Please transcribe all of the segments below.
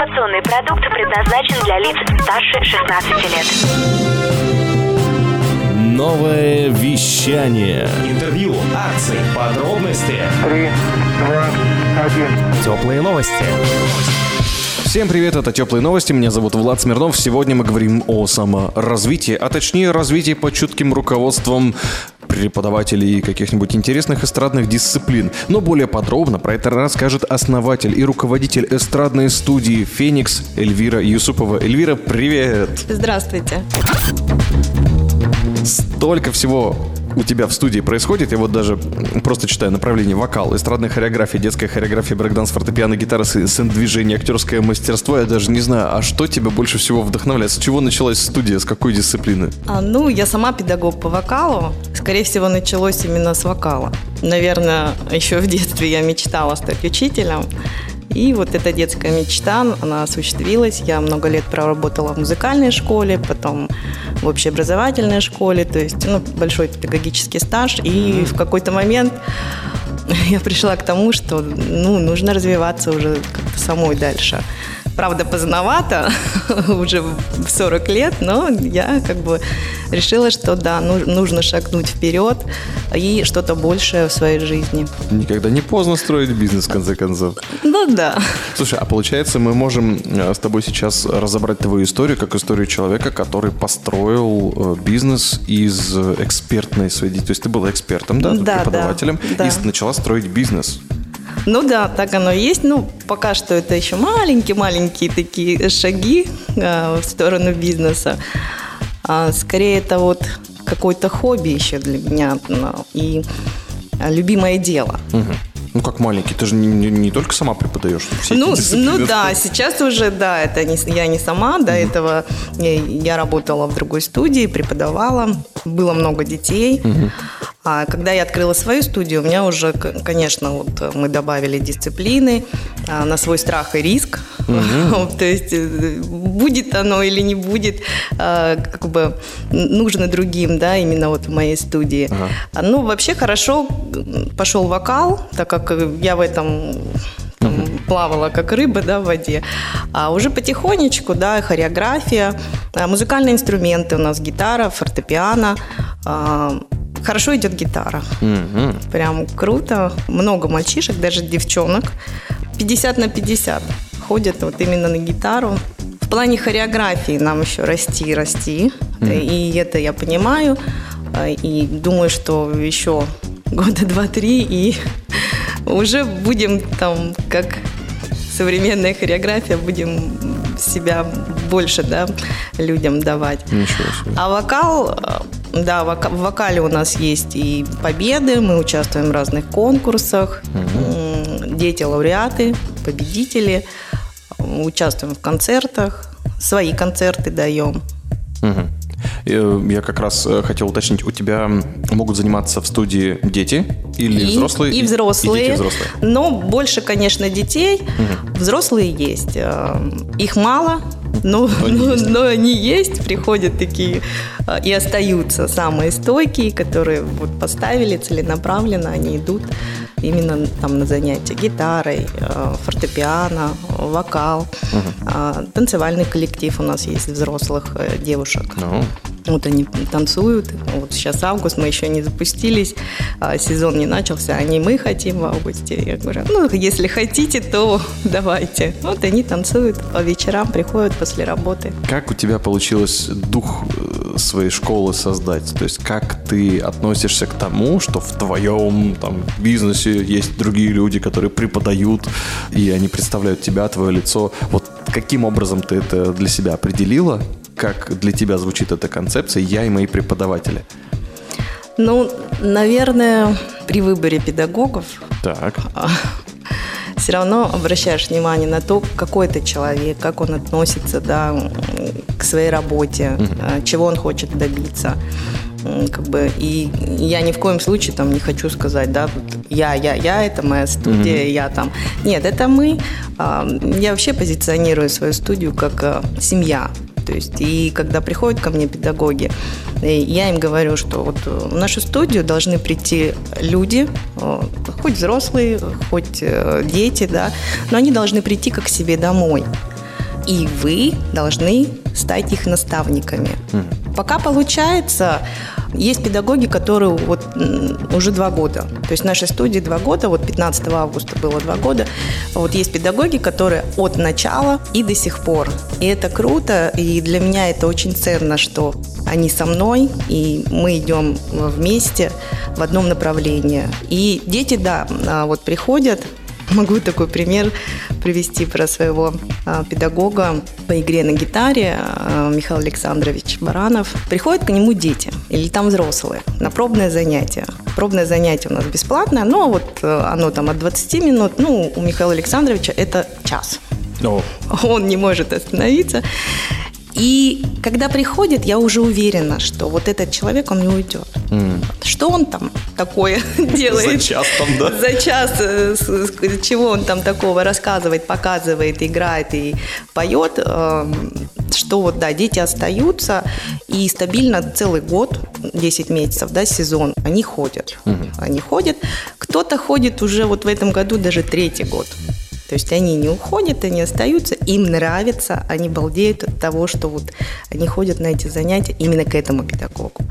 Информационный продукт предназначен для лиц старше 16 лет. Новое вещание. Интервью, акции, подробности. Три, два, один. Теплые новости. Всем привет, это Теплые новости, меня зовут Влад Смирнов. Сегодня мы говорим о саморазвитии, а точнее развитии под чутким руководством преподавателей каких-нибудь интересных эстрадных дисциплин. Но более подробно про это расскажет основатель и руководитель эстрадной студии «Феникс» Эльвира Юсупова. Эльвира, привет! Здравствуйте. Столько всего у тебя в студии происходит. Я вот даже просто читаю направление вокал, эстрадная хореография, детская хореография, брейкданс, фортепиано, гитара, сцен-движение, актерское мастерство. Я даже не знаю, а что тебя больше всего вдохновляет? С чего началась студия, с какой дисциплины? А, ну, я сама педагог по вокалу. Скорее всего, началось именно с вокала. Наверное, еще в детстве я мечтала стать учителем. И вот эта детская мечта, она осуществилась. Я много лет проработала в музыкальной школе, потом в общеобразовательной школе, то есть ну, большой педагогический стаж. И в какой-то момент я пришла к тому, что ну, нужно развиваться уже как-то самой дальше. Правда, поздновато, уже в 40 лет, но я как бы решила, что да, ну, нужно шагнуть вперед и что-то большее в своей жизни. Никогда не поздно строить бизнес, в конце концов. Ну да. Слушай, а получается, мы можем э, с тобой сейчас разобрать твою историю как историю человека, который построил э, бизнес из экспертной своей деятельности. То есть ты была экспертом, да, Да, преподавателем, да, и начала строить бизнес. Ну да, так оно и есть. Ну, пока что это еще маленькие-маленькие такие шаги э, в сторону бизнеса. А скорее это вот какое-то хобби еще для меня ну, и э, любимое дело. Мгм. Ну, как маленький, ты же не, не- не только сама преподаешь все Ну, ну да, сейчас уже, да, это не, я не сама, до этого я, я работала в другой студии, преподавала, было много детей. А когда я открыла свою студию, у меня уже, конечно, вот э, мы добавили дисциплины а, на свой страх и риск. То есть э, будет оно или не будет, а, как бы нужно другим, да, именно вот в моей студии. А, Ну, вообще хорошо пошел вокал, так как э, я в этом плавала как рыба да, в воде. А уже потихонечку, да, хореография, а, музыкальные инструменты у нас гитара, фортепиано. а, Хорошо идет гитара. Мгм. Прям круто. Много мальчишек, даже девчонок. 50 на 50 ходят вот именно на гитару. В плане хореографии нам еще расти расти. И это я понимаю. А, И думаю, что еще года два-три и уже будем там как современная хореография, будем себя больше да, людям давать. Ничего себе. А вокал, э, да, вока- в вокале у нас есть и победы, мы участвуем в разных конкурсах, М, дети-лауреаты, победители, М, участвуем в концертах, свои концерты даем. Мгм. Э, Я как раз э, хотел уточнить, у тебя могут заниматься в студии дети или и, взрослые? И взрослые. И дети взрослые. Но больше, конечно, детей. Взрослые есть. Э, Их мало, но, они но, но они есть, приходят такие и остаются самые стойкие, которые вот поставили целенаправленно, они идут именно там на занятия гитарой, э, фортепиано, вокал, А, танцевальный коллектив у нас есть взрослых э, девушек. Ну, Вот они танцуют. Вот сейчас август, мы еще не запустились, а, сезон не начался, они мы хотим в августе. Я говорю, ну, если хотите, то давайте. Вот они танцуют по вечерам, приходят после работы. Как у тебя получилось дух своей школы создать? То есть как ты относишься к тому, что в твоем там, бизнесе есть другие люди, которые преподают, и они представляют тебя, твое лицо. Вот каким образом ты это для себя определила? Как для тебя звучит эта концепция «я и мои преподаватели»? Ну, наверное, при выборе педагогов Так. Все равно обращаешь внимание на то, какой это человек, как он относится да, к своей работе, э, чего он хочет добиться. Как бы, и я ни в коем случае там не хочу сказать, да, вот я, я, я, это моя студия, я там. Нет, это мы. А, Я вообще позиционирую свою студию как э, семья. То есть, и когда приходят ко мне педагоги, э, я им говорю, что вот э, в нашу студию должны прийти люди, э, хоть взрослые, хоть дети, да, но они должны прийти как к себе домой. и вы должны стать их наставниками. Пока получается, есть педагоги, которые вот уже два года. То есть в нашей студии два года, вот 15 августа было два года. Вот есть педагоги, которые от начала и до сих пор. И это круто, и для меня это очень ценно, что они со мной, и мы идем вместе в одном направлении. И дети, да, а, вот приходят, Могу такой пример привести про своего а, педагога по игре на гитаре а, Михаил Александрович Баранов. Приходят к нему дети или там взрослые на пробное занятие. Пробное занятие у нас бесплатное, но вот э, оно там от 20 минут, ну, у Михаила Александровича это час. О, Он не может остановиться. И когда приходит, я уже уверена, что вот этот человек, он не уйдет. Что он там такое делает? За час там, да? За час, э, чего он там такого рассказывает, показывает, играет и поет, эм, что вот, да, дети остаются и стабильно целый год, 10 месяцев, да, сезон, они ходят. Они ходят. Кто-то ходит уже вот в этом году даже третий год. То есть они не уходят, они остаются, им нравится, они балдеют от того, что вот они ходят на эти занятия именно к этому педагогу.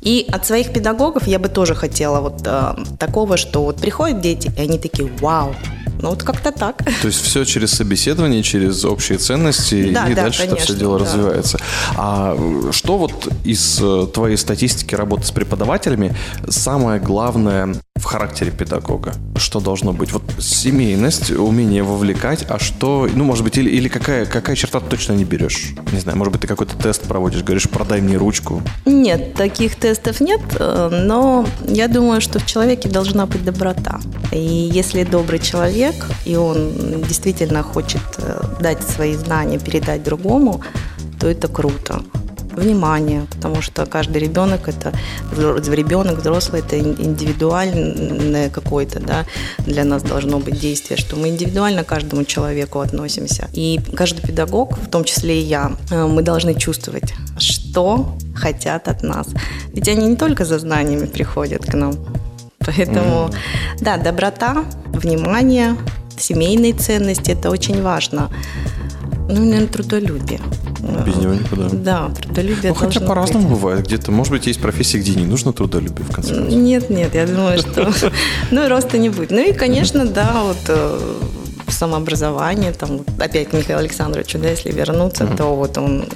И от своих педагогов я бы тоже хотела вот э, такого, что вот приходят дети, и они такие, вау, ну вот как-то так. То есть все через собеседование, через общие ценности, Да, и да, дальше это все конечно, дело да. развивается. А что вот из э, твоей статистики работы с преподавателями самое главное в характере педагога? Что должно быть? Вот семейность, умение вовлекать, а что, ну, может быть, или, или какая, какая черта ты точно не берешь? Не знаю, может быть, ты какой-то тест проводишь, говоришь, продай мне ручку. Нет, таких тестов нет, э, но я думаю, что в человеке должна быть доброта. И если добрый человек, и он действительно хочет э, дать свои знания, передать другому, то это круто. Внимание, потому что каждый ребенок это ребенок, взрослый это ин- индивидуальное какое-то, да, для нас должно быть действие, что мы индивидуально к каждому человеку относимся. И каждый педагог, в том числе и я, э, мы должны чувствовать, что хотят от нас. Ведь они не только за знаниями приходят к нам. Поэтому, да, доброта, внимание, семейные ценности – это очень важно. Ну, наверное, трудолюбие. Без него никуда. Да, трудолюбие Ну, хотя по-разному бывает. Где-то, может быть, есть профессии, где не нужно трудолюбие, в конце концов. Нет, нет, я думаю, что ну, роста не будет. Ну и, конечно, да, вот э, самообразование, там, опять к Михаилу Александровичу, да, если вернуться, то вот он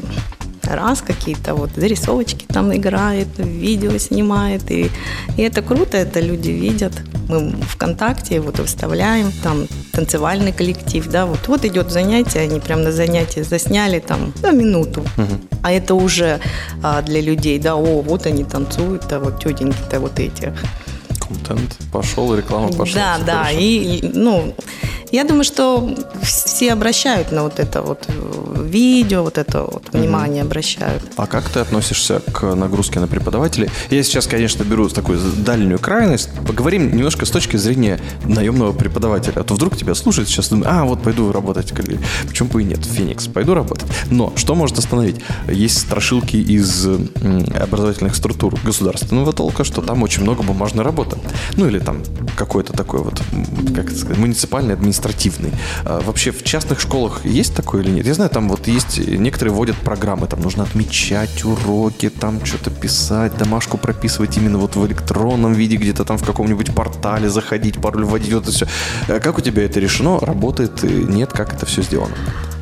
раз какие-то вот зарисовочки там играет, видео снимает, и, и это круто, это люди видят. Мы ВКонтакте вот выставляем, там танцевальный коллектив, да, вот, вот идет занятие, они прям на занятие засняли там на минуту, а это уже а, для людей, да, о, вот они танцуют, а вот тетеньки-то вот эти. Контент пошел, реклама пошла. Да, да. хорошо. И, ну, я думаю, что все обращают на вот это вот э, видео, вот это вот внимание обращают. А как ты относишься к нагрузке на преподавателей? Я сейчас, конечно, беру такую дальнюю крайность. Поговорим немножко с точки зрения наемного преподавателя. А то вдруг тебя слушают сейчас, думают, а, вот пойду работать. Почему бы и нет? Феникс, пойду работать. Но что может остановить? Есть страшилки из образовательных структур государственного толка, что там очень много бумажной работы. Ну или там какой-то такой вот, как это сказать, муниципальный, административный. А вообще в частных школах есть такое или нет? Я знаю, там вот есть, некоторые вводят программы, там нужно отмечать уроки, там что-то писать, домашку прописывать именно вот в электронном виде, где-то там в каком-нибудь портале заходить, пароль вводить, вот это все. Как у тебя это решено? Работает? Нет? Как это все сделано?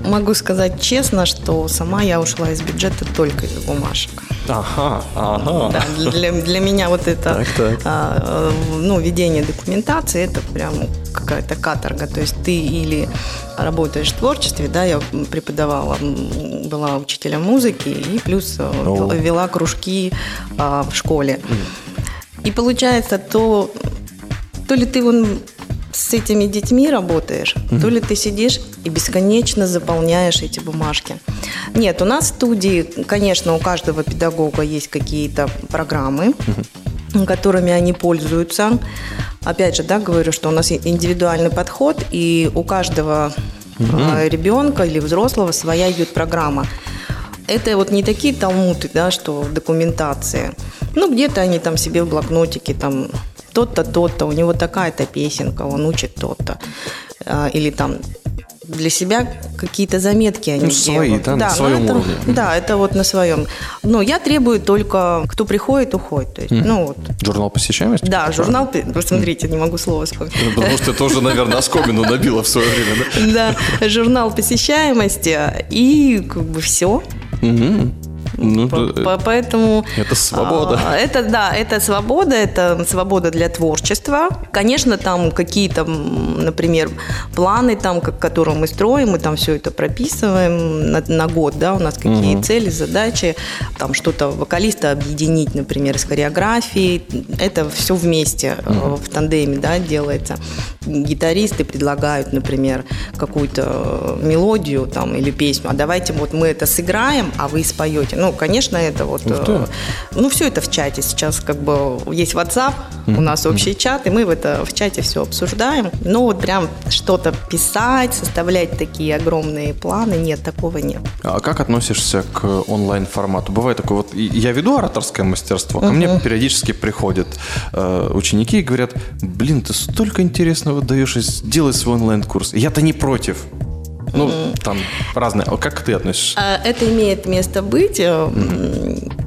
Могу сказать честно, что сама я ушла из бюджета только из-за бумажек. Ага, ага. Да, для, для меня вот это Так, так. а, ну, ведение документации это прям какая-то каторга. То есть ты или работаешь в творчестве, да, я преподавала, была учителем музыки и плюс О. вела кружки а, в школе. И получается, то, то ли ты вон с этими детьми работаешь, то ли ты сидишь и бесконечно заполняешь эти бумажки. Нет, у нас в студии, конечно, у каждого педагога есть какие-то программы, которыми они пользуются. Опять же, да, говорю, что у нас индивидуальный подход, и у каждого а, ребенка или взрослого своя идет программа. Это вот не такие талмуты, да, что в документации. Ну, где-то они там себе в блокнотике там тот-то, тот-то, у него такая-то песенка, он учит тот-то. А, Или там для себя какие-то заметки они Ну, свои, делают. да, на ну, своем это- уровне. Да, это вот на своем. Но я требую только, кто приходит, уходит. То есть, ну вот. Журнал посещаемости? Да, журнал, посмотрите, не могу слово вспомнить. Ну, Потому что тоже, наверное, оскомину набила в свое время, да? Да, журнал посещаемости и как бы все. Мгм. Ну, По- да, по- Поэтому... это свобода. а, Это, да, это свобода, это свобода для творчества. Конечно, там какие-то, например, планы, там, как, которые мы строим, мы там все это прописываем на, на год, да, у нас какие цели, задачи, там что-то вокалиста объединить, например, с хореографией. Это все вместе э, в тандеме, да, делается. Гитаристы предлагают, например, какую-то э, мелодию там или песню, а давайте вот мы это сыграем, а вы споете. Ну, конечно, это вот... Ты. э, Ну, все это в чате сейчас, как бы есть WhatsApp, у нас общий чат, и мы в это в чате все обсуждаем. Но вот прям что-то писать, составлять такие огромные планы, нет, такого нет. А как относишься к онлайн-формату? Бывает такое, вот я веду ораторское мастерство, ко мне периодически приходят э, ученики и говорят, блин, ты столько интересного даешь, и сделай свой онлайн-курс. Я-то не против. Ну, там разные. А как ты относишься? А, Это имеет место быть. Э,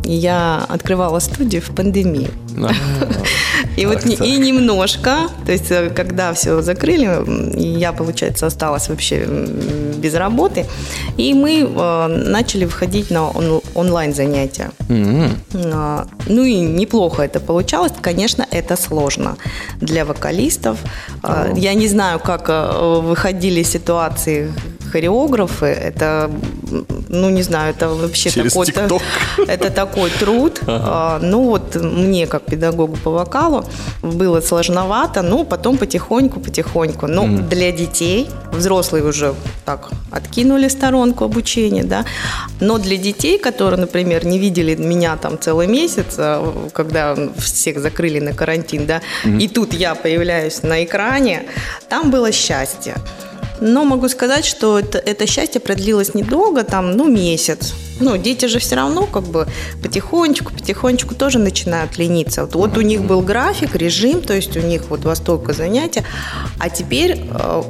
Я открывала студию в пандемию. А, И вот и немножко, то есть э, когда все закрыли, я, получается, осталась вообще без работы, и мы э, начали выходить на он- онлайн занятия. Ну и неплохо это получалось. Конечно, это сложно для вокалистов. Я не знаю, как выходили ситуации хореографы. Это, ну не знаю, это вообще такой-то- это такой труд. А, Ну вот мне, как педагогу по вокалу, было сложновато, но потом потихоньку-потихоньку. Но для детей, взрослые уже так откинули сторонку обучения, да, но для детей, которые, например, не видели меня там целый месяц, а, когда всех закрыли на карантин, да, и тут я появляюсь на экране, там было счастье. Но могу сказать, что это, это счастье продлилось недолго, там, ну, месяц. Ну, дети же все равно как бы потихонечку, потихонечку тоже начинают лениться. Вот, вот у них был график, режим, то есть у них вот во столько занятия, а теперь э,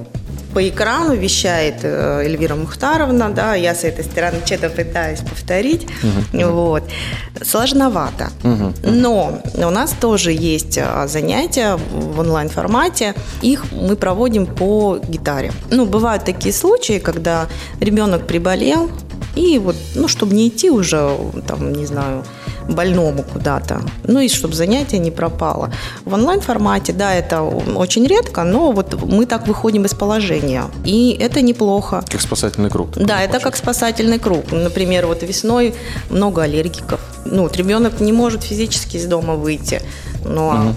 по экрану вещает э, Эльвира Мухтаровна, да, я с этой стороны что-то пытаюсь повторить, вот. Сложновато. Но у нас тоже есть а, занятия в онлайн-формате, их мы проводим по гитаре. Ну, бывают такие случаи, когда ребенок приболел, и вот, ну, чтобы не идти уже, там, не знаю, больному куда-то, ну и чтобы занятие не пропало. В онлайн-формате, да, это очень редко, но вот мы так выходим из положения, и это неплохо. Как спасательный круг. Да, это как спасательный круг. Например, вот весной много аллергиков. Ну, вот ребенок не может физически из дома выйти. Ну, а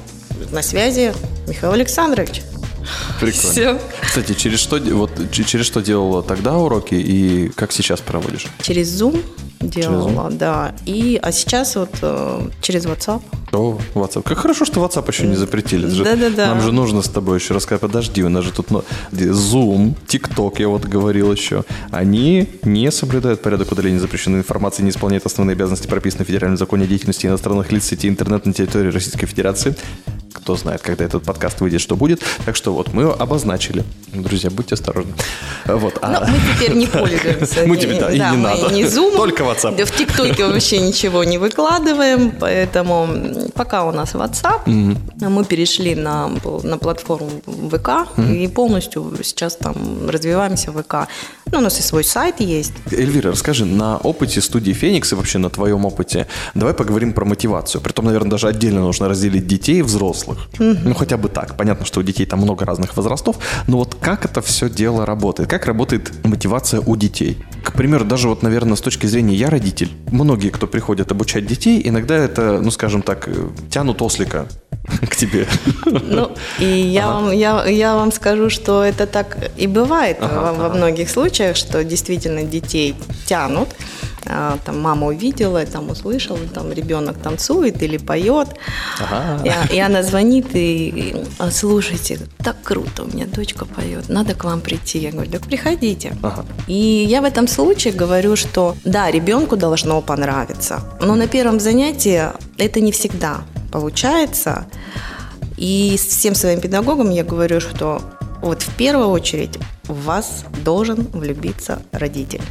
на связи Михаил Александрович. Прикольно. Все. Кстати, через что, вот, через что делала тогда уроки и как сейчас проводишь? Через Zoom делала, Zoom? да. И, а сейчас вот э, через WhatsApp. О, WhatsApp. Как хорошо, что WhatsApp еще не запретили. Же- Да-да-да. Нам же нужно с тобой еще рассказать. Подожди, у нас же тут ну, Zoom, TikTok, я вот говорил еще. Они не соблюдают порядок удаления запрещенной информации, не исполняют основные обязанности, прописанные в Федеральном законе о деятельности иностранных лиц сети интернет на территории Российской Федерации. Кто знает, когда этот подкаст выйдет, что будет. Так что вот мы обозначили. Друзья, будьте осторожны. Вот. а- Но мы теперь не пользуемся. Мы теперь, да, и не надо. Только WhatsApp. В ТикТоке вообще ничего не выкладываем, поэтому пока у нас WhatsApp, мы перешли на, на платформу ВК и полностью сейчас там развиваемся в ВК. Ну, у нас и свой сайт есть. Эльвира, расскажи, на опыте студии «Феникс» и вообще на твоем опыте, давай поговорим про мотивацию. Притом, наверное, даже отдельно нужно разделить детей и взрослых. Ну, хотя бы так. Понятно, что у детей там много разных возрастов, но вот как это все дело работает? Как работает мотивация у детей? К примеру, даже вот, наверное, с точки зрения «я родитель», многие, кто приходят обучать детей, иногда это, ну, скажем так, э, тянут ослика к тебе. Ну, и я, вам, я, я вам скажу, что это так и бывает Ага, во, во многих случаях, что действительно детей тянут. А, Там мама увидела, там услышала, там ребенок танцует или поет. Ага. И, и она звонит и, и, «А, слушайте, так круто, у меня дочка поет, надо к вам прийти. Я говорю, так приходите. Ага. И я в этом случае говорю, что да, ребенку должно понравиться, но на первом занятии это не всегда получается. И всем своим педагогам я говорю, что вот в первую очередь в вас должен влюбиться родитель.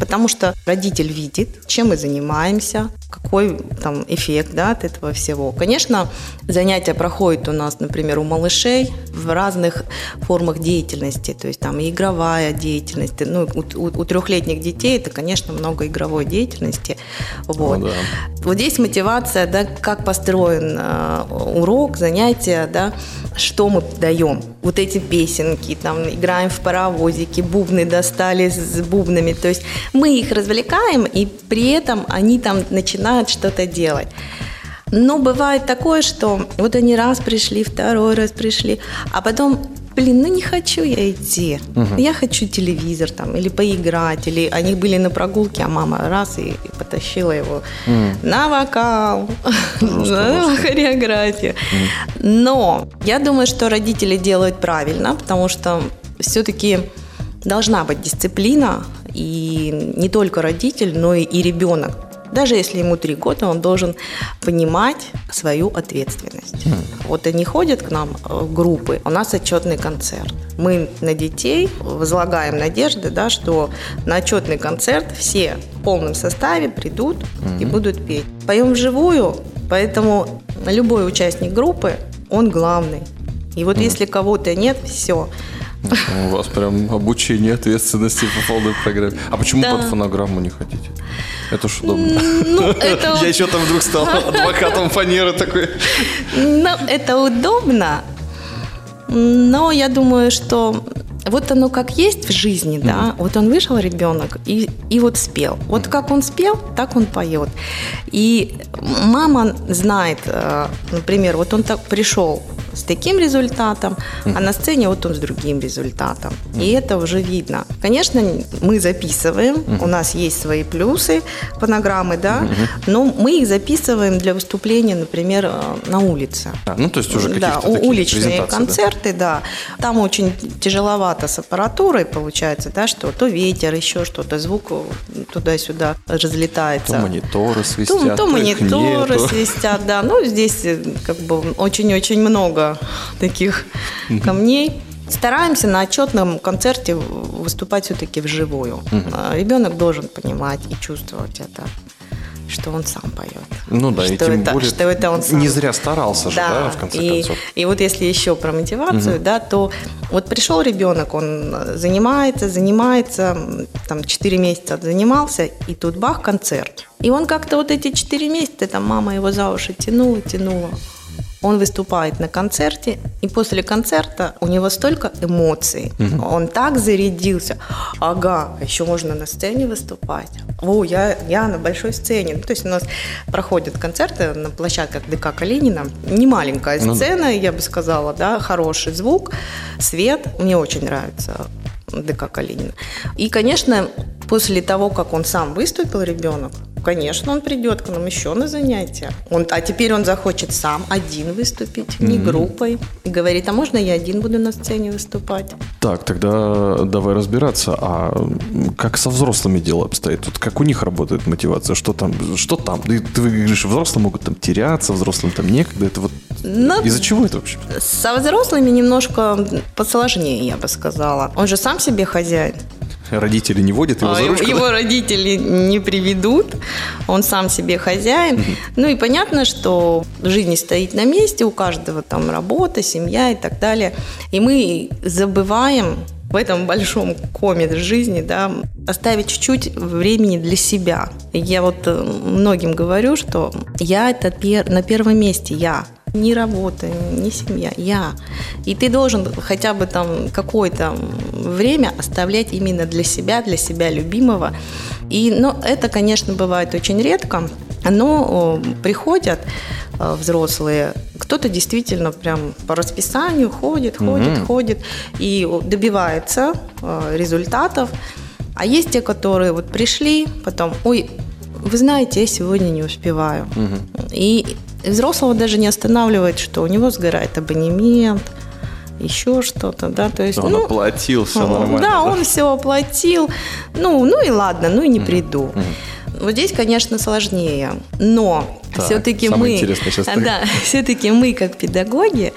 Потому что родитель видит, чем мы занимаемся, какой там эффект да, от этого всего. Конечно, занятия проходят у нас, например, у малышей в разных формах деятельности, то есть там и игровая деятельность. Ну, у, у, у трехлетних детей это, конечно, много игровой деятельности. Вот, Ну да. вот здесь мотивация, да, как построен э, урок, занятие, да, что мы даем. Вот эти песенки, там, играем в паровозики, бубны достали с бубнами. То есть мы их развлекаем, и при этом они там начинают что-то делать. Но бывает такое, что вот они раз пришли, второй раз пришли, а потом, блин, ну не хочу я идти. Я хочу телевизор там или поиграть, или они были на прогулке, а мама раз и, и потащила его на вокал, на хореографию. Но я думаю, что родители делают правильно, потому что все-таки должна быть дисциплина, и не только родитель, но и, ребенок. Даже если ему три года, он должен понимать свою ответственность. Вот они ходят к нам э, в группы, у нас отчетный концерт. Мы на детей возлагаем надежды, да, что на отчетный концерт все в полном составе придут и будут петь. Поем вживую, поэтому любой участник группы, он главный. И вот если кого-то нет, все. У вас прям обучение ответственности по полной программе. А почему Да. под фонограмму не хотите? Это ж удобно. Ну, это Я еще там вдруг стал адвокатом фанеры такой. Ну, это удобно, но я думаю, что вот оно как есть в жизни, да, вот он вышел, ребенок, и, и вот спел. Вот как он спел, так он поет. И мама знает, э, например, вот он так пришел с таким результатом, а на сцене вот он с другим результатом. И это уже видно. Конечно, мы записываем, у нас есть свои плюсы, фонограммы, да, но мы их записываем для выступления, например, э, на улице. А, ну, то есть уже Да, у- такие уличные презентации, да? концерты, да. Там очень тяжеловато с аппаратурой получается, да, что то ветер, еще что-то, звук туда-сюда разлетается. То мониторы То, свистят, то их мониторы нету. свистят, да. Ну, здесь э, как бы очень-очень много таких камней. Стараемся на отчетном концерте выступать все-таки вживую. А Ребенок должен понимать и чувствовать это, что он сам поет. Ну да, и что тем это, более что это он сам. не зря старался же, да, в конце и, концов. и вот если еще про мотивацию, да, то вот пришел ребенок, он занимается, занимается, там 4 месяца занимался, и тут бах, концерт. И он как-то вот эти 4 месяца, там мама его за уши тянула, тянула. Он выступает на концерте, и после концерта у него столько эмоций. Он так зарядился. Ага, а еще можно на сцене выступать. О, я, я на большой сцене. Ну, то есть у нас проходят концерты на площадках ДК Калинина. Не маленькая Ну сцена, я бы сказала, да, хороший звук, свет. Мне очень нравится ДК Калинина. И, конечно, после того, как он сам выступил, ребенок, конечно, он придет к нам еще на занятия. Он, а теперь он захочет сам один выступить, не группой. И говорит, а можно я один буду на сцене выступать? Так, тогда давай разбираться. А как со взрослыми дело обстоит? Вот как у них работает мотивация? Что там? Что там? Ты, ты говоришь, взрослые могут там теряться, взрослым там некогда. Это вот Ну, из-за чего это вообще? Со взрослыми немножко посложнее, я бы сказала. Он же сам себе хозяин. Родители не водят его А за ручку? да? Его родители не приведут, он сам себе хозяин. Ну и понятно, что жизнь не стоит на месте, у каждого там работа, семья и так далее. И мы забываем в этом большом коме жизни, да, оставить чуть-чуть времени для себя. Я вот э, многим говорю, что я это пер- на первом месте, я. Не работа, не семья, я. И ты должен хотя бы там какое-то время оставлять именно для себя, для себя любимого. И, ну, это, конечно, бывает очень редко, но приходят э, взрослые, кто-то действительно прям по расписанию ходит, ходит, ходит и добивается э, результатов. А есть те, которые вот пришли, потом, ой, вы знаете, я сегодня не успеваю. И взрослого даже не останавливает, что у него сгорает абонемент, еще что-то, да, то есть, Он ну, оплатил, все нормально. Да, он все оплатил. Ну, ну и ладно, ну и не приду. Вот здесь, конечно, сложнее. Но Так, все-таки мы, сейчас ты- да, все-таки мы как педагоги,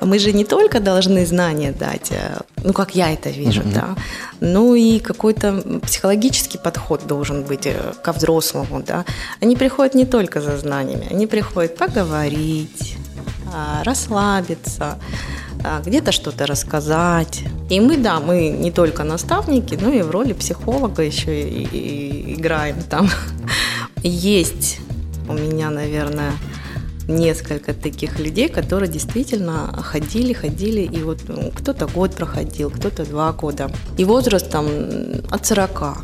мы же не только должны знания дать, э, ну как я это вижу, да, ну и какой-то психологический подход должен быть э, ко взрослому, да. Они приходят не только за знаниями, они приходят поговорить, а, расслабиться, а, где-то что-то рассказать. И мы, да, мы не только наставники, но и в роли психолога еще и, и играем там. Есть у меня, наверное, несколько таких людей, которые действительно ходили, ходили, и вот ну, кто-то год проходил, кто-то два года. И возраст там от 40.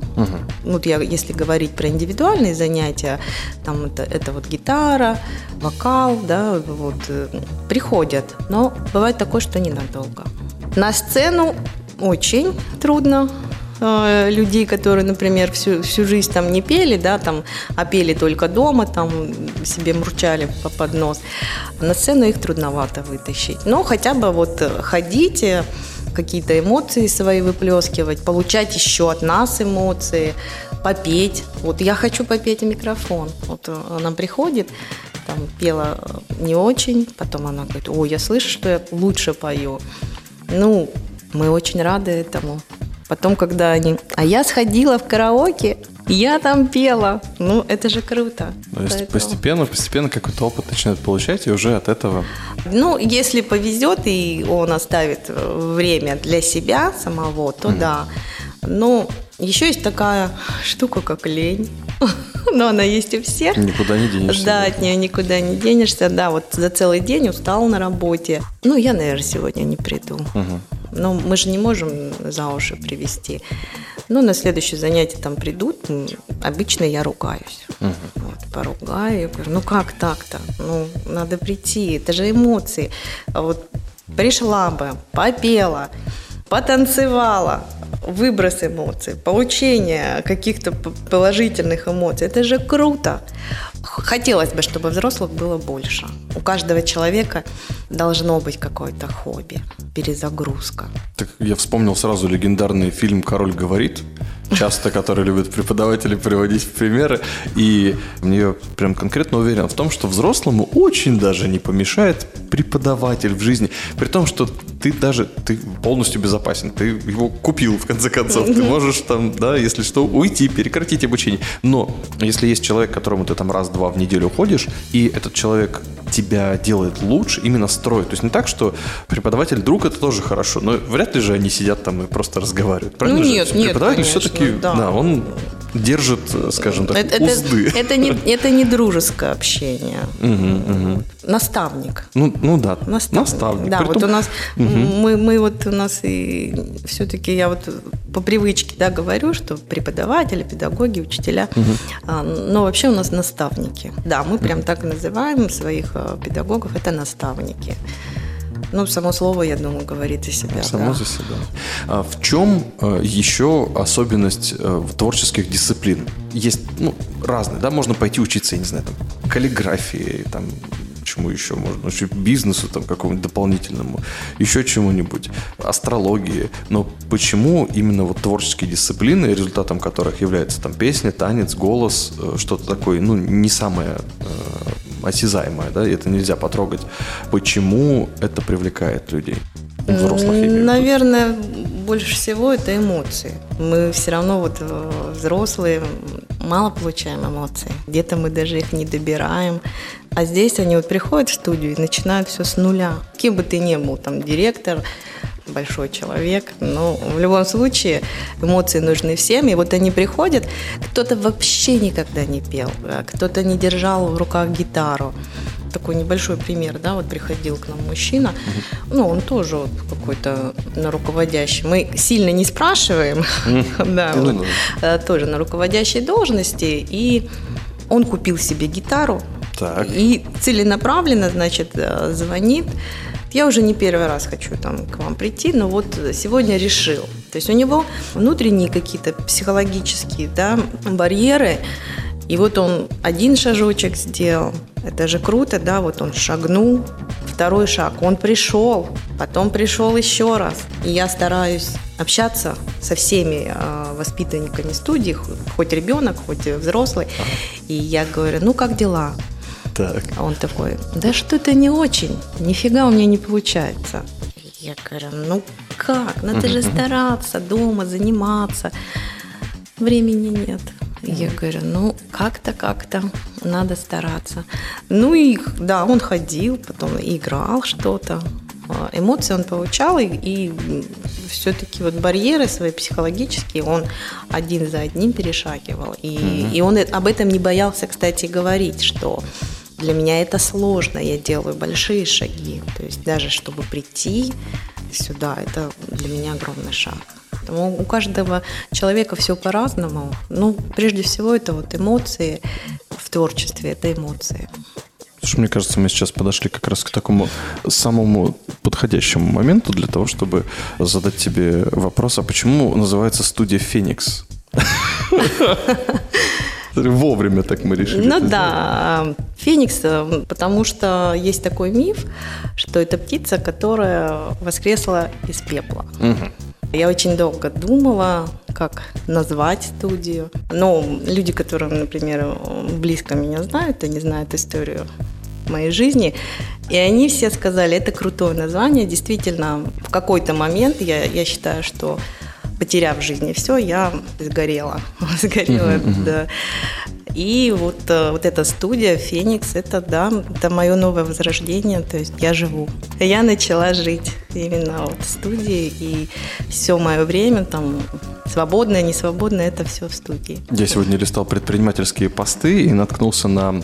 Вот я, если говорить про индивидуальные занятия, там это, это вот гитара, вокал, да, вот э, приходят, но бывает такое, что ненадолго. На сцену очень трудно э, людей, которые, например, всю, всю жизнь там не пели, да, там, а пели только дома, там себе мурчали по- под нос. На сцену их трудновато вытащить. Но хотя бы вот э, ходить, э, какие-то эмоции свои выплескивать, получать еще от нас эмоции, попеть. Вот я хочу попеть в микрофон. Вот она приходит, там пела не очень, потом она говорит, ой, я слышу, что я лучше пою. Ну, мы очень рады этому. Потом, когда они... А я сходила в караоке, я там пела. Ну, это же круто. То есть Поэтому- постепенно, постепенно какой-то опыт начинает получать, и уже от этого... Ну, если повезет, и он оставит э, время для себя самого, то да. Но еще есть такая штука, как лень. Но она есть у всех. Никуда не денешься. Да, от нее никуда не денешься. Да, вот за целый день устал на работе. Ну, я, наверное, сегодня не приду. Но мы же не можем за уши привести. Ну, на следующее занятие там придут. Обычно я ругаюсь. Вот, поругаю. Говорю, ну как так-то? Ну, надо прийти. Это же эмоции. А вот пришла бы, попела, потанцевала, выброс эмоций, получение каких-то положительных эмоций. Это же круто. Хотелось бы, чтобы взрослых было больше. У каждого человека должно быть какое-то хобби, перезагрузка. Так я вспомнил сразу легендарный фильм «Король говорит», часто который любят преподаватели приводить в примеры. И мне прям конкретно уверен в том, что взрослому очень даже не помешает преподаватель в жизни. При том, что ты даже ты полностью безопасен. Ты его купил, в конце концов. Ты можешь там, да, если что, уйти, прекратить обучение. Но если есть человек, которому ты там раз-два в неделю ходишь, и этот человек тебя делает лучше, именно строит. То есть не так, что преподаватель друг это тоже хорошо, но вряд ли же они сидят там и просто разговаривают. Правильно Ну, же? нет, нет, Преподаватель конечно, все-таки, да. да. он держит, скажем так, это, это- узды. это не, это не дружеское общение. Наставник. Ну, ну да, Наставник. наставник. Да, Притом- вот у нас, мы, мы вот у нас и все-таки я вот по привычке, да, говорю, что преподаватели, педагоги, учителя, а, но вообще у нас наставники. Да, мы прям так и называем своих а, педагогов, это наставники. Ну, само слово, я думаю, говорит за себя. Само да. за себя. А в чем э, еще особенность э, в творческих дисциплин? Есть ну, разные, да, можно пойти учиться, я не знаю, там, каллиграфии, там, чему еще можно, еще бизнесу там какому-нибудь дополнительному, еще чему-нибудь, астрологии. Но почему именно вот творческие дисциплины, результатом которых является там песня, танец, голос, э, что-то такое, ну, не самое э, осязаемое, да, и это нельзя потрогать. Почему это привлекает людей? Взрослых. Наверное, больше всего это эмоции. Мы все равно вот э, взрослые мало получаем эмоций. Где-то мы даже их не добираем. А здесь они вот приходят в студию и начинают все с нуля. Кем бы ты ни был, там директор, большой человек, но в любом случае эмоции нужны всем. И вот они приходят, кто-то вообще никогда не пел, кто-то не держал в руках гитару. Такой небольшой пример, да, вот приходил к нам мужчина, ну, он тоже вот какой-то на руководящий, мы сильно не спрашиваем, да, Ну вот, э, тоже на руководящей должности, и он купил себе гитару, Так. и целенаправленно, значит, э, звонит, я уже не первый раз хочу там к вам прийти, но вот сегодня решил. То есть у него внутренние какие-то психологические да, барьеры, и вот он один шажочек сделал, это же круто, да, вот он шагнул, второй шаг, он пришел, потом пришел еще раз. И я стараюсь общаться со всеми э, воспитанниками студии, хоть ребенок, хоть взрослый. И я говорю, ну как дела? Так. А он такой, да что-то не очень, нифига у меня не получается. Я говорю, ну как, надо же стараться дома, заниматься. Времени нет. Я говорю, ну как-то, как-то, надо стараться. Ну и да, он ходил, потом играл что-то. А, Эмоции он получал, и, и все-таки вот барьеры свои психологические он один за одним перешагивал. И, и он об этом не боялся, кстати, говорить, что для меня это сложно, я делаю большие шаги. То есть даже чтобы прийти сюда, это для меня огромный шаг. Поэтому у каждого человека все по-разному. Ну, прежде всего, это вот эмоции в творчестве, это эмоции. Слушай, мне кажется, мы сейчас подошли как раз к такому самому подходящему моменту для того, чтобы задать тебе вопрос, а почему называется студия «Феникс»? Вовремя так мы решили. Ну да, феникс, э, потому что есть такой миф, что это птица, которая воскресла из пепла. Я очень долго думала, как назвать студию. Но люди, которые, например, близко меня знают, они знают историю моей жизни, и они все сказали, это крутое название. Действительно, в какой-то момент я, я считаю, что потеряв в жизни все, я сгорела. Сгорела, да. И вот, э, вот эта студия «Феникс» – это, да, это мое новое возрождение, то есть я живу. Я начала жить именно вот в студии, и все мое время там свободное, несвободное – это все в студии. Я сегодня листал предпринимательские посты и наткнулся на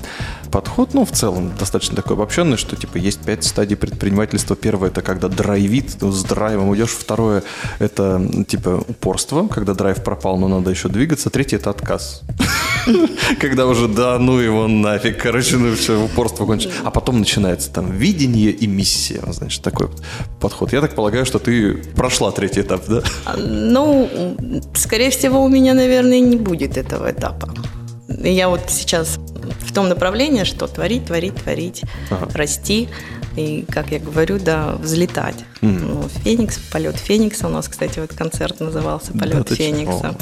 подход, ну, в целом, достаточно такой обобщенный, что, типа, есть пять стадий предпринимательства. Первое – это когда драйвит, ну, с драйвом идешь. Второе – это, типа, упорство, когда драйв пропал, но надо еще двигаться. Третье – это отказ. Когда уже, да, ну его нафиг, короче, ну все, упорство кончилось. А потом начинается там видение и миссия, значит, такой подход. Я так полагаю, что ты прошла третий этап, да? А, Ну, скорее всего, у меня, наверное, не будет этого этапа. Я вот сейчас в том направлении, что творить, творить, творить, расти. И, как я говорю, да, взлетать. Ну, Феникс, полет Феникса. У нас, кстати, вот концерт назывался Да Полет чё? Феникса.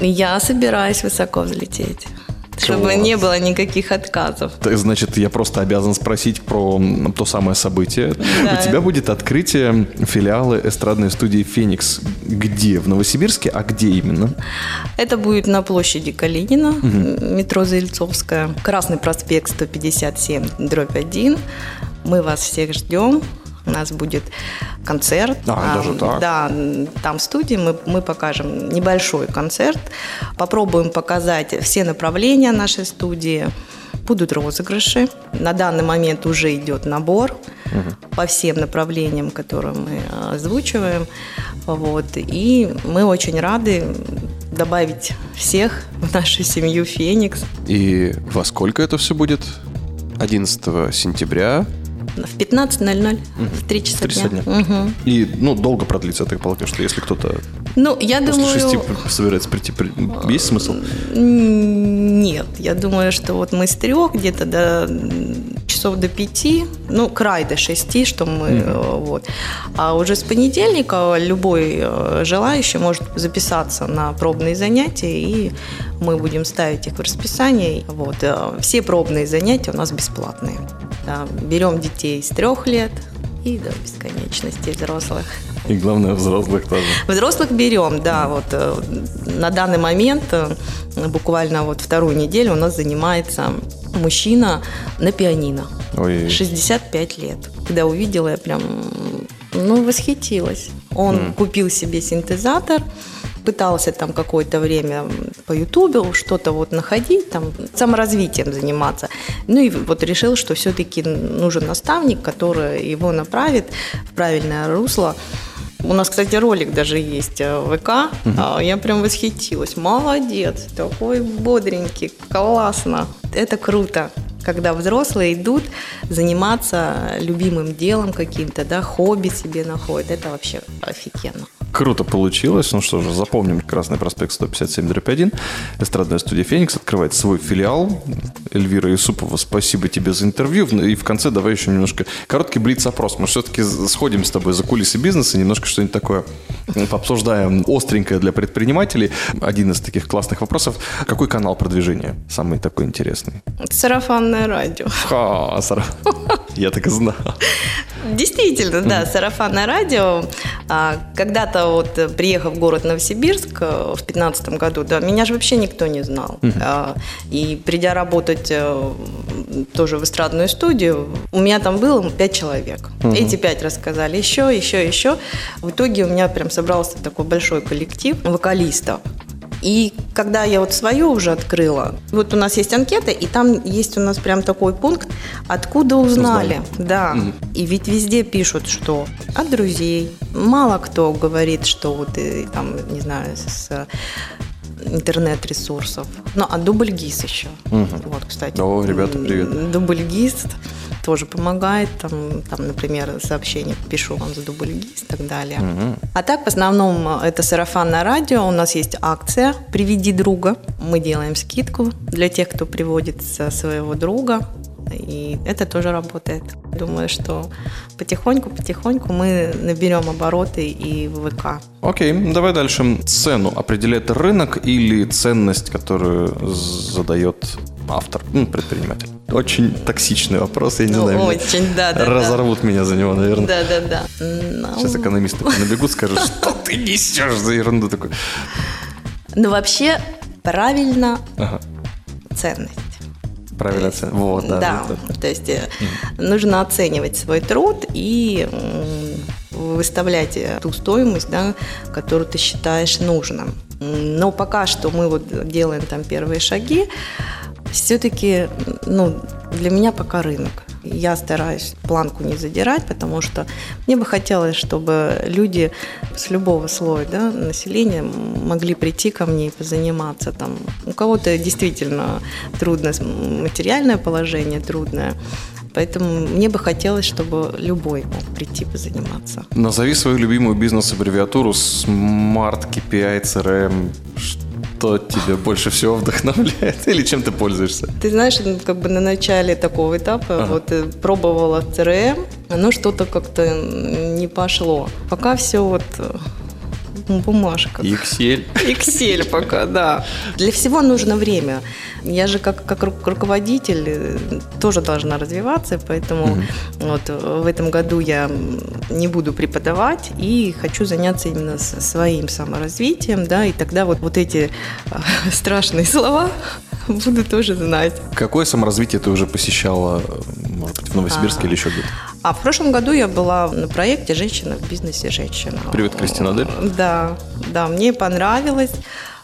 Я собираюсь высоко взлететь. Чтобы Класс. не было никаких отказов. Так, Значит, я просто обязан спросить про то самое событие. Да. У тебя будет открытие филиала эстрадной студии «Феникс». Где? В Новосибирске? А где именно? Это будет на площади Калинина, метро Заильцовская, Красный проспект 157, дробь 1. Мы вас всех ждем. У нас будет концерт. А, даже так? Да, там в студии мы, мы покажем небольшой концерт. Попробуем показать все направления нашей студии. Будут розыгрыши. На данный момент уже идет набор по всем направлениям, которые мы э, озвучиваем. Вот. И мы очень рады добавить всех в нашу семью «Феникс». И во сколько это все будет? 11 сентября. В 15.00, в 3 часа Три часа дня. дня. Мгм. И, ну, долго продлится, я так полагаю, что если кто-то Ну, я после думаю... шести собирается прийти, при- есть смысл? Нет, я думаю, что вот мы с трех где-то до часов до пяти, ну, край до шести, что мы, э, вот. А уже с понедельника любой э, желающий может записаться на пробные занятия, и мы будем ставить их в расписание. Вот. э, Все пробные занятия у нас бесплатные. Да, берем детей с трех лет и до бесконечности взрослых. И главное, взрослых тоже. Взрослых берем, да, вот э, на данный момент, э, буквально вот вторую неделю у нас занимается мужчина на пианино. Ой. 65 лет. Когда увидела, я прям, ну, восхитилась. Он купил себе синтезатор, пытался там какое-то время по Ютубу что-то вот находить, там саморазвитием заниматься. Ну и вот решил, что все-таки нужен наставник, который его направит в правильное русло. У нас, кстати, ролик даже есть э, в ВК. А, Я прям восхитилась. Молодец, такой бодренький, классно. Это круто, когда взрослые идут заниматься любимым делом каким-то, да, хобби себе находят. Это вообще офигенно. Круто получилось. Ну что же, запомним. Красный проспект 157 1. Эстрадная студия «Феникс» открывает свой филиал. Эльвира Юсупова, спасибо тебе за интервью. И в конце давай еще немножко короткий блиц-опрос. Мы все-таки сходим с тобой за кулисы бизнеса, немножко что-нибудь такое пообсуждаем остренькое для предпринимателей. Один из таких классных вопросов. Какой канал продвижения самый такой интересный? Сарафанное радио. Ха, сара- Я так и знал. Действительно, да, сарафанное радио. А, Когда-то вот э, приехав в город Новосибирск э, в 2015 году, да, меня же вообще никто не знал. А, И придя работать э, тоже в эстрадную студию, у меня там было пять человек. Эти пять рассказали еще, еще, еще. В итоге у меня прям собрался такой большой коллектив вокалистов. И когда я вот свою уже открыла, вот у нас есть анкета, и там есть у нас прям такой пункт, откуда узнали. Да. И ведь везде пишут, что от друзей. Мало кто говорит, что вот и, там, не знаю, с э, интернет-ресурсов. Ну, а Дубльгиз еще. Вот, кстати. О, ребята, привет. Дубльгиз тоже помогает. Там, там, например, сообщение пишу вам за Дубльгиз и так далее. А так, в основном, это сарафанное радио. У нас есть акция «Приведи друга». Мы делаем скидку для тех, кто приводит своего друга. И это тоже работает. Думаю, что потихоньку-потихоньку мы наберем обороты и в ВК. Окей, ну давай дальше. Цену определяет рынок или ценность, которую задает автор, ну, предприниматель? Очень токсичный вопрос, я не Ну, знаю. очень, да, да, да. Разорвут меня за него, наверное. Да-да-да. Ну, Сейчас экономисты набегут, скажут, что ты несешь за ерунду такую. Ну, вообще, правильно Ага, ценность. Правильно цена. Вот, да. Да, то есть э, нужно оценивать свой труд и выставлять э, ту стоимость, да, которую ты считаешь нужным. Но пока что мы вот делаем там первые шаги, все-таки, ну, для меня пока рынок. Я стараюсь планку не задирать, потому что мне бы хотелось, чтобы люди с любого слоя да, населения могли прийти ко мне и позаниматься. Там. У кого-то действительно трудно, материальное положение трудное, поэтому мне бы хотелось, чтобы любой мог прийти позаниматься. Назови свою любимую бизнес-аббревиатуру Smart KPI CRM. Что тебя больше всего вдохновляет? Или чем ты пользуешься? Ты знаешь, ну, как бы на начале такого этапа вот э, пробовала ЦРМ, но что-то как-то не пошло. Пока все вот э, бумажка. Excel. Excel пока, да. Для всего нужно время. Я же как, как ру- руководитель э, тоже должна развиваться, поэтому вот э, в этом году я не буду преподавать и хочу заняться именно своим саморазвитием, да, и тогда вот, вот эти э, страшные слова буду тоже знать. Какое саморазвитие ты уже посещала, может быть, в Новосибирске А. или еще где-то? А в прошлом году я была на проекте «Женщина в бизнесе женщина». Привет, Кристина Адель. Да, да, мне понравилось.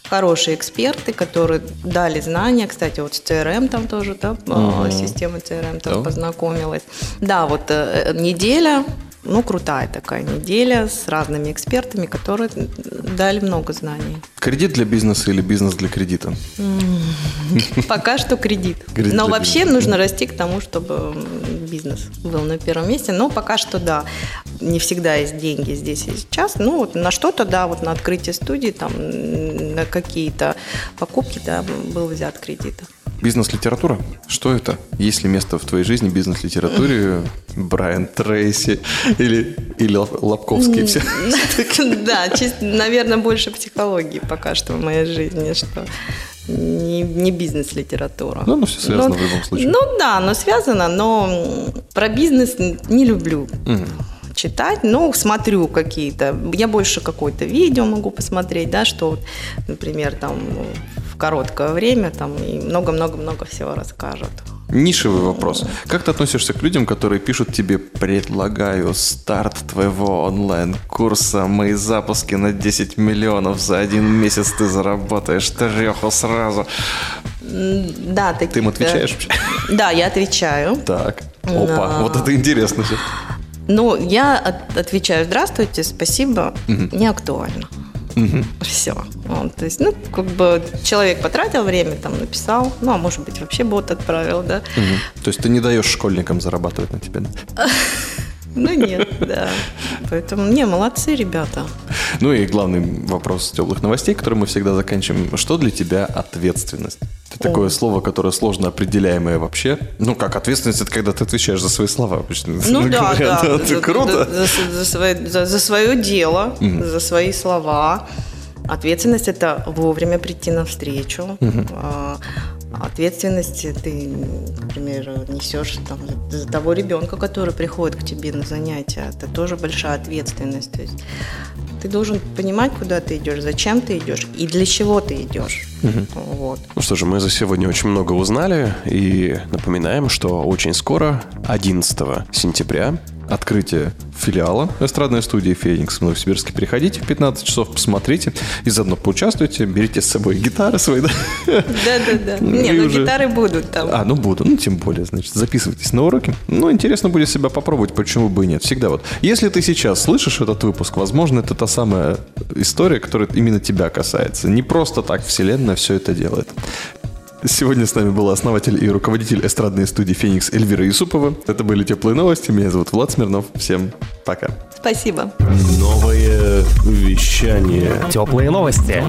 Хорошие эксперты, которые дали знания. Кстати, вот с CRM там тоже, да, э, система CRM тоже Да. познакомилась. Да, вот э, э, неделя, ну, крутая такая неделя с разными экспертами, которые дали много знаний. Кредит для бизнеса или бизнес для кредита? Пока что кредит. Но вообще нужно расти к тому, чтобы бизнес был на первом месте. Но пока что да. Не всегда есть деньги здесь и сейчас. Ну, вот на что-то, да, вот на открытие студии, там, на какие-то покупки, да, был взят кредит. Бизнес-литература? Что это? Есть ли место в твоей жизни бизнес-литературе? Брайан Трейси или, или Лобковский? Все. Да, наверное, больше психологии пока что в моей жизни, что не, не бизнес-литература. Ну, оно всё связано в любом случае. Ну да, оно связано, но про бизнес не люблю читать, ну, смотрю какие-то. Я больше какое-то видео могу посмотреть, да, что, например, там в короткое время там и много-много-много всего расскажут. Нишевый вопрос. Как ты относишься к людям, которые пишут тебе «Предлагаю старт твоего онлайн-курса, мои запуски на 10 миллионов, за один месяц ты заработаешь треху сразу». Да, такие. Ты им отвечаешь вообще? Да, я отвечаю. Так. Опа, Да. вот это интересно. всё. Ну, я от- отвечаю «Здравствуйте, спасибо», не актуально. Все. то есть, ну, как бы человек потратил время, там, написал, ну, а может быть, вообще бот отправил, да. То есть ты не даешь школьникам зарабатывать на тебе? да? Ну нет, да. Поэтому, не, молодцы ребята. Ну и главный вопрос теплых новостей, который мы всегда заканчиваем. Что для тебя ответственность? Это такое слово, которое сложно определяемое вообще. Ну, как ответственность, это когда ты отвечаешь за свои слова. обычно Ну да, говорят. да. Это За- круто. За, за свое, за- за свое дело, за свои слова. Ответственность это вовремя прийти на встречу. Ответственность ты, например, несешь там, за того ребенка, который приходит к тебе на занятия. Это тоже большая ответственность. То есть ты должен понимать, куда ты идешь, зачем ты идешь и для чего ты идешь. Вот. Ну что же, мы за сегодня очень много узнали и напоминаем, что очень скоро, 11 сентября, Открытие филиала эстрадной студии «Феникс» в Новосибирске. Приходите в 15 часов, посмотрите и заодно поучаствуйте. Берите с собой гитары свои. да. Да-да-да. Не, ну уже- гитары будут там. А, ну буду. Ну, тем более, значит, записывайтесь на уроки. Ну, интересно будет себя попробовать, почему бы и нет. Всегда вот. Если ты сейчас слышишь этот выпуск, возможно, это та самая история, которая именно тебя касается. Не просто так Вселенная все это делает. Сегодня с нами был основатель и руководитель эстрадной студии «Феникс» Эльвира Юсупова. Это были «Теплые новости». Меня зовут Влад Смирнов. Всем пока. Спасибо. Новое вещание. Теплые новости.